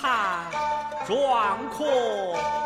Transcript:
汉壮阔。